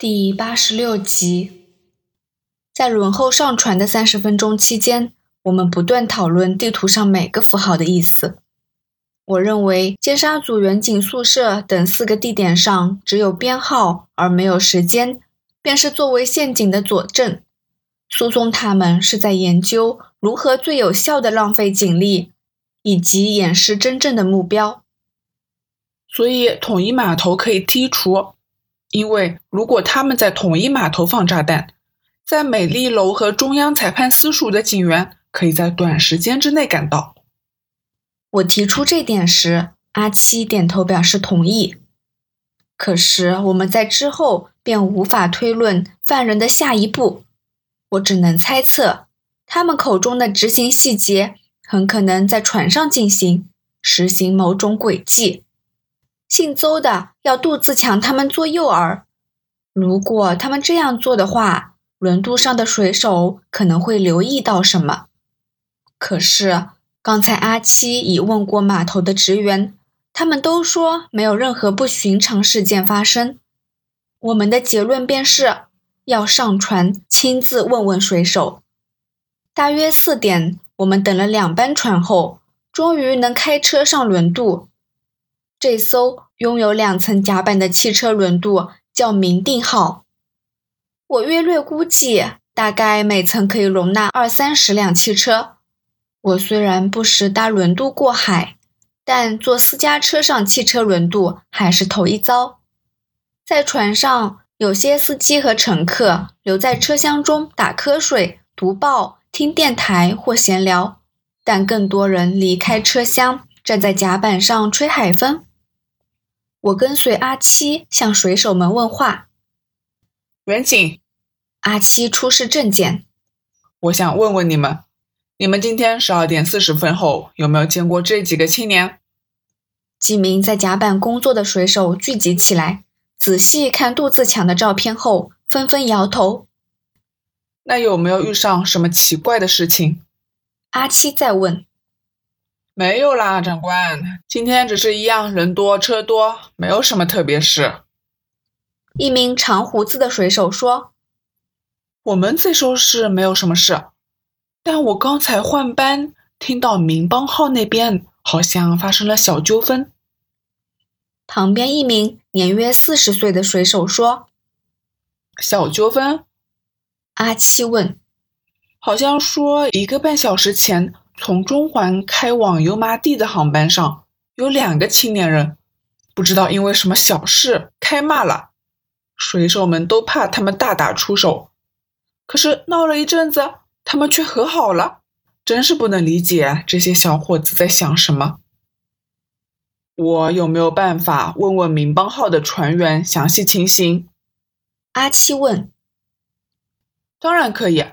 第八十六集，在轮候上船的三十分钟期间，我们不断讨论地图上每个符号的意思。我认为尖沙咀远景宿舍等四个地点上只有编号而没有时间，便是作为陷阱的佐证。苏松他们是在研究如何最有效的浪费警力，以及掩饰真正的目标。所以，统一码头可以剔除。因为如果他们在统一码头放炸弹，在美丽楼和中央裁判司署的警员可以在短时间之内赶到。我提出这点时，阿七点头表示同意。可是我们在之后便无法推论犯人的下一步，我只能猜测，他们口中的执行细节很可能在船上进行，实行某种诡计。姓邹的要杜自强他们做诱饵，如果他们这样做的话，轮渡上的水手可能会留意到什么。可是刚才阿七已问过码头的职员，他们都说没有任何不寻常事件发生。我们的结论便是要上船亲自问问水手。大约四点，我们等了两班船后，终于能开车上轮渡。这艘拥有两层甲板的汽车轮渡叫“明定号”。我约略估计，大概每层可以容纳二三十辆汽车。我虽然不时搭轮渡过海，但坐私家车上汽车轮渡还是头一遭。在船上，有些司机和乘客留在车厢中打瞌睡、读报、听电台或闲聊，但更多人离开车厢，站在甲板上吹海风。我跟随阿七向水手们问话。远景，阿七出示证件。我想问问你们，你们今天十二点四十分后有没有见过这几个青年？几名在甲板工作的水手聚集起来，仔细看杜自强的照片后，纷纷摇头。那有没有遇上什么奇怪的事情？阿七再问。没有啦，长官，今天只是一样人多车多，没有什么特别事。一名长胡子的水手说：“我们这艘是没有什么事，但我刚才换班，听到民邦号那边好像发生了小纠纷。”旁边一名年约四十岁的水手说：“小纠纷？”阿七问：“好像说一个半小时前。”从中环开往油麻地的航班上，有两个青年人，不知道因为什么小事开骂了，水手们都怕他们大打出手，可是闹了一阵子，他们却和好了，真是不能理解这些小伙子在想什么。我有没有办法问问民邦号的船员详细情形？阿七问。当然可以，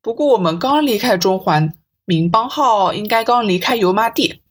不过我们刚离开中环。民邦号应该刚离开油麻地，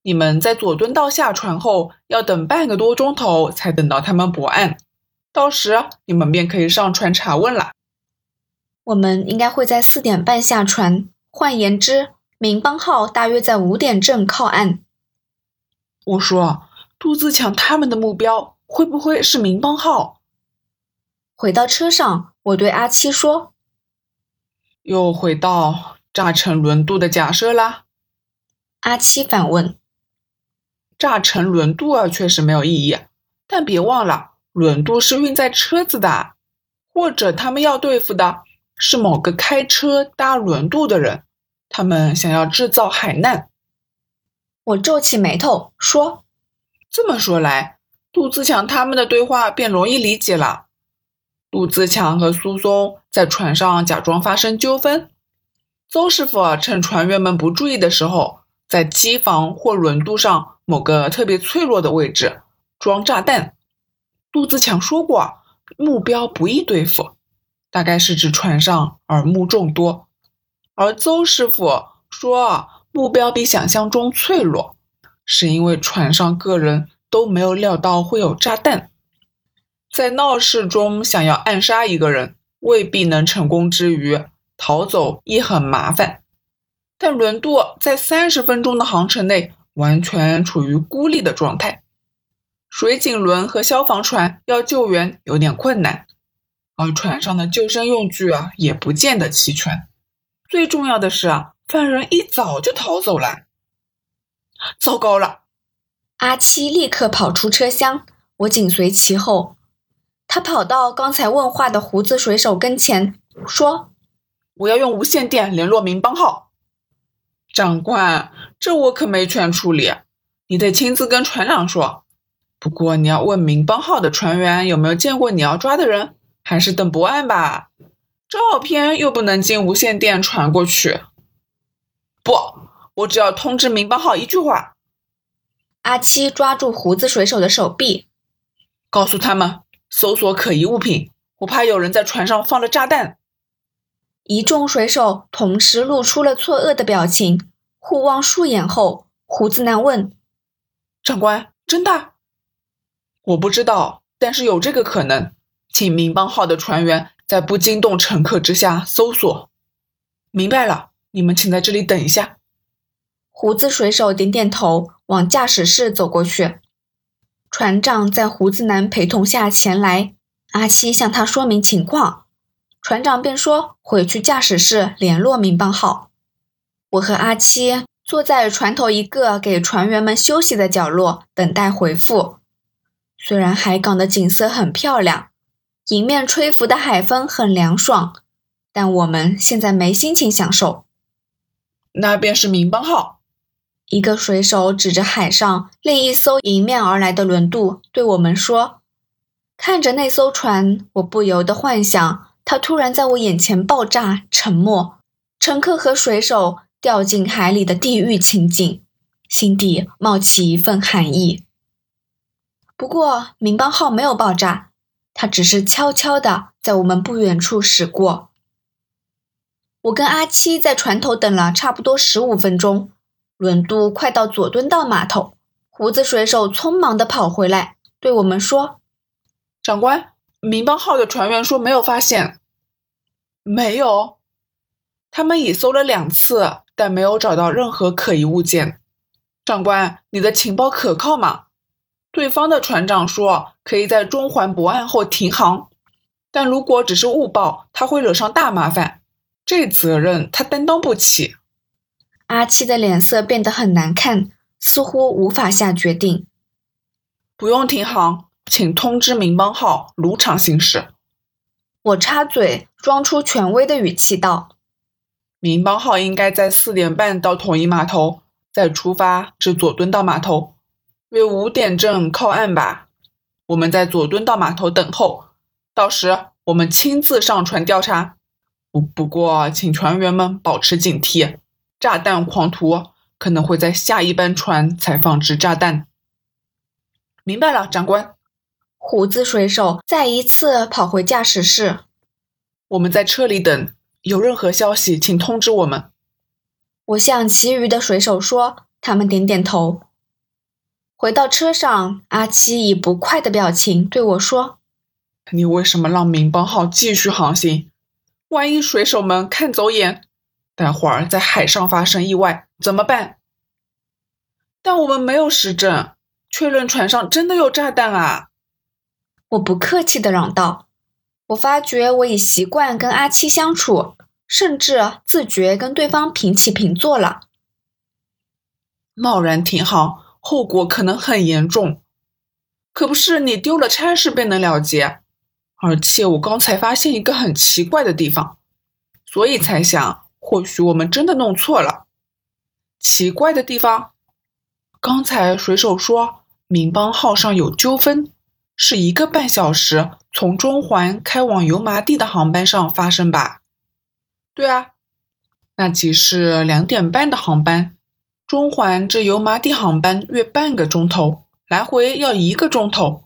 你们在佐敦道下船后要等半个多钟头才等到他们泊岸，到时你们便可以上船查问了。我们应该会在四点半下船，换言之，民邦号大约在五点正靠岸。我说，杜自强他们的目标会不会是民邦号？回到车上，我对阿七说：“又回到。”炸成轮渡的假设啦，阿七反问：“炸成轮渡啊，确实没有意义。但别忘了，轮渡是运载车子的，或者他们要对付的是某个开车搭轮渡的人，他们想要制造海难。”我皱起眉头说：“这么说来，杜自强他们的对话便容易理解了。杜自强和苏松在船上假装发生纠纷。”邹师傅啊趁船员们不注意的时候，在机房或轮渡上某个特别脆弱的位置装炸弹。杜自强说过，目标不易对付，大概是指船上耳目众多。而邹师傅说，目标比想象中脆弱，是因为船上个人都没有料到会有炸弹。在闹市中想要暗杀一个人，未必能成功之余。逃走亦很麻烦，但轮渡在三十分钟的航程内完全处于孤立的状态，水警轮和消防船要救援有点困难，而船上的救生用具啊也不见得齐全。最重要的是啊，犯人一早就逃走了。糟糕了！阿七立刻跑出车厢，我紧随其后。他跑到刚才问话的胡子水手跟前，说：“我要用无线电联络民邦号。”长官，这我可没权处理，你得亲自跟船长说。不过你要问民邦号的船员有没有见过你要抓的人，还是等驳案吧。照片又不能经无线电传过去。不，我只要通知民邦号一句话。阿七抓住胡子水手的手臂，告诉他们搜索可疑物品，我怕有人在船上放了炸弹。一众水手同时露出了错愕的表情，互望数眼后，胡子男问：“长官，真的？我不知道，但是有这个可能，请民邦号的船员在不惊动乘客之下搜索。明白了，你们请在这里等一下。”胡子水手点点头，往驾驶室走过去。船长在胡子男陪同下前来，阿七向他说明情况，船长便说回去驾驶室联络民邦号。我和阿七坐在船头一个给船员们休息的角落，等待回复。虽然海港的景色很漂亮，迎面吹拂的海风很凉爽，但我们现在没心情享受。那便是民邦号。一个水手指着海上另一艘迎面而来的轮渡，对我们说：“看着那艘船，我不由得幻想它突然在我眼前爆炸，沉没，乘客和水手掉进海里的地狱情景，心底冒起一份寒意。”不过，民邦号没有爆炸，它只是悄悄地在我们不远处驶过。我跟阿七在船头等了差不多十五分钟。轮渡快到佐敦道码头，胡子水手匆忙地跑回来，对我们说：“长官，民邦号的船员说没有发现，没有，他们已搜了两次，但没有找到任何可疑物件。长官，你的情报可靠吗？对方的船长说可以在中环泊岸后停航，但如果只是误报，他会惹上大麻烦，这责任他担当不起。”阿七的脸色变得很难看，似乎无法下决定。不用停航，请通知民邦号如常行驶。我插嘴，装出权威的语气道：“民邦号应该在四点半到统一码头，再出发至佐敦道码头，约五点正靠岸吧。我们在佐敦道码头等候，到时我们亲自上船调查。不不过，请船员们保持警惕。”炸弹狂徒可能会在下一班船才放置炸弹。明白了，长官。胡子水手再一次跑回驾驶室。我们在车里等，有任何消息请通知我们。我向其余的水手说，他们点点头。回到车上，阿七以不快的表情对我说：“你为什么让民邦号继续航行？万一水手们看走眼？”待会儿在海上发生意外怎么办？但我们没有实证，确认船上真的有炸弹啊！我不客气的嚷道：“我发觉我已习惯跟阿七相处，甚至自觉跟对方平起平坐了。贸然停航，后果可能很严重。可不是你丢了差事便能了结。而且我刚才发现一个很奇怪的地方，所以才想。”或许我们真的弄错了。奇怪的地方，刚才水手说民邦号上有纠纷，是一个半小时从中环开往油麻地的航班上发生吧？对啊，那即是两点半的航班，中环至油麻地航班约半个钟头，来回要一个钟头。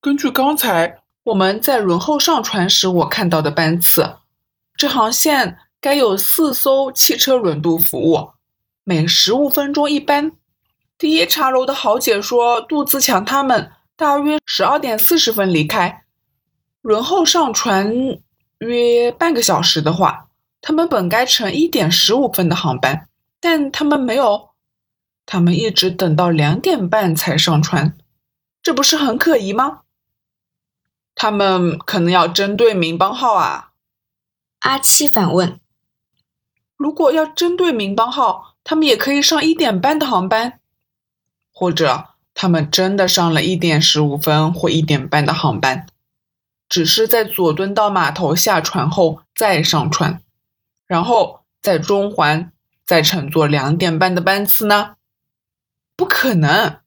根据刚才我们在轮候上船时我看到的班次，这航线。该有四艘汽车轮渡服务，每十五分钟一班。第一茶楼的豪姐说，杜自强他们大约十二点四十分离开，轮候上船约半个小时的话，他们本该乘一点十五分的航班，但他们没有，他们一直等到两点半才上船，这不是很可疑吗？他们可能要针对民邦号啊。阿七反问：“如果要针对民邦号，他们也可以上一点半的航班，或者他们真的上了一点十五分或一点半的航班，只是在佐敦道码头下船后再上船，然后在中环再乘坐两点半的班次呢？不可能。”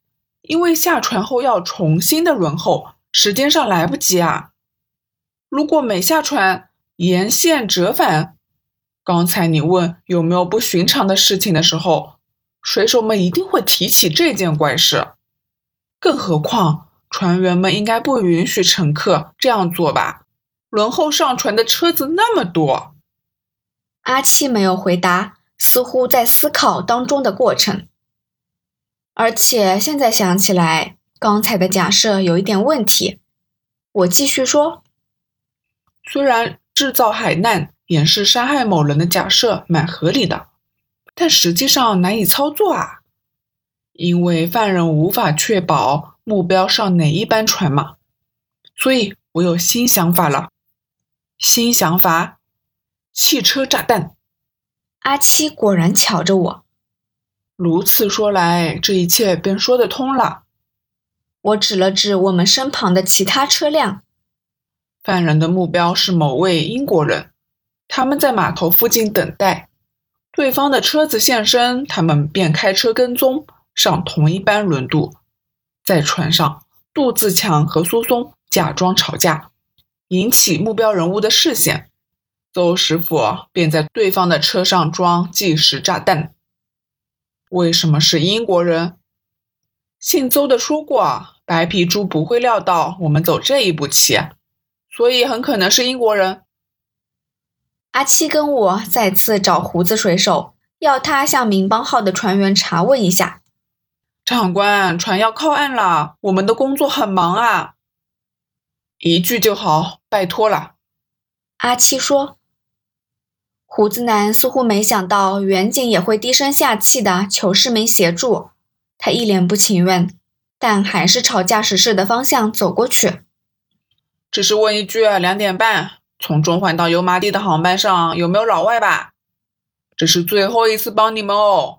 因为下船后要重新的轮候，时间上来不及啊！如果没下船，沿线折返，刚才你问有没有不寻常的事情的时候，水手们一定会提起这件怪事。更何况，船员们应该不允许乘客这样做吧？轮候上船的车子那么多。阿七没有回答，似乎在思考当中的过程。而且现在想起来，刚才的假设有一点问题。我继续说，虽然制造海难、掩饰杀害某人的假设蛮合理的，但实际上难以操作啊，因为犯人无法确保目标上哪一班船嘛。所以我有新想法了，新想法：汽车炸弹。阿七果然瞧着我。如此说来，这一切便说得通了。我指了指我们身旁的其他车辆。犯人的目标是某位英国人，他们在码头附近等待。对方的车子现身，他们便开车跟踪，上同一班轮渡。在船上，杜自强和苏松假装吵架，引起目标人物的视线。邹师傅便在对方的车上装计时炸弹。为什么是英国人？姓邹的说过，白皮猪不会料到我们走这一步棋，所以很可能是英国人。阿七跟我再次找胡子水手，要他向民邦号的船员查问一下。长官，船要靠岸了，我们的工作很忙啊。一句就好，拜托了。阿七说。胡子男似乎没想到远景也会低声下气的求市民协助，他一脸不情愿，但还是朝驾驶室的方向走过去。只是问一句，两点半从中环到油麻地的航班上有没有老外吧？这是最后一次帮你们哦。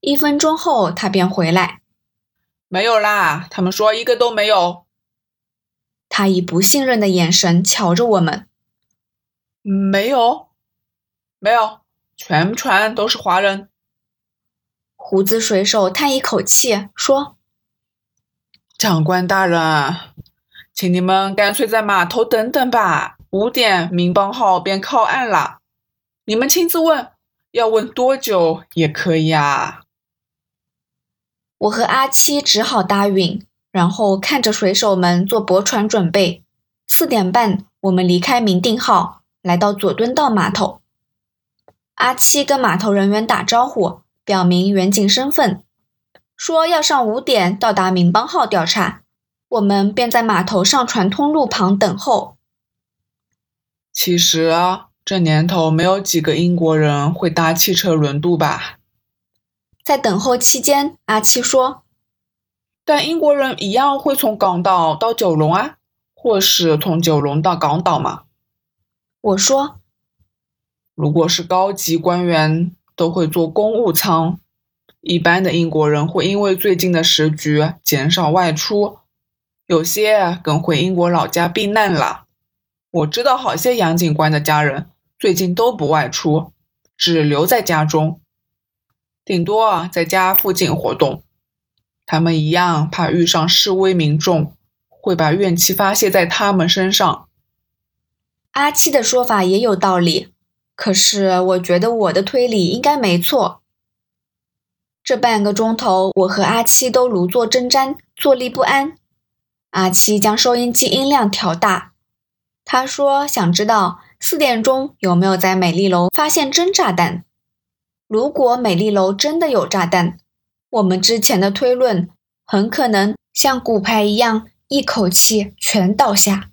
一分钟后，他便回来。没有啦，他们说一个都没有。他以不信任的眼神瞧着我们。没有。没有，全船都是华人。胡子水手叹一口气说：“长官大人，请你们干脆在码头等等吧。五点，民邦号便靠岸了。你们亲自问，要问多久也可以啊。”我和阿七只好答应，然后看着水手们做驳船准备。四点半，我们离开明定号，来到佐敦道码头。阿七跟码头人员打招呼，表明远景身份，说要上五点到达民邦号调查。我们便在码头上船通路旁等候。其实啊，这年头没有几个英国人会搭汽车轮渡吧？在等候期间，阿七说：“但英国人一样会从港岛到九龙啊，或是从九龙到港岛嘛？”我说。如果是高级官员，都会坐公务舱。一般的英国人会因为最近的时局减少外出，有些更回英国老家避难了。我知道好些杨警官的家人最近都不外出，只留在家中，顶多啊在家附近活动。他们一样怕遇上示威民众，会把怨气发泄在他们身上。阿七的说法也有道理。可是，我觉得我的推理应该没错。这半个钟头，我和阿七都如坐针毡，坐立不安。阿七将收音机音量调大，他说：“想知道四点钟有没有在美丽楼发现真炸弹？如果美丽楼真的有炸弹，我们之前的推论很可能像骨牌一样，一口气全倒下。”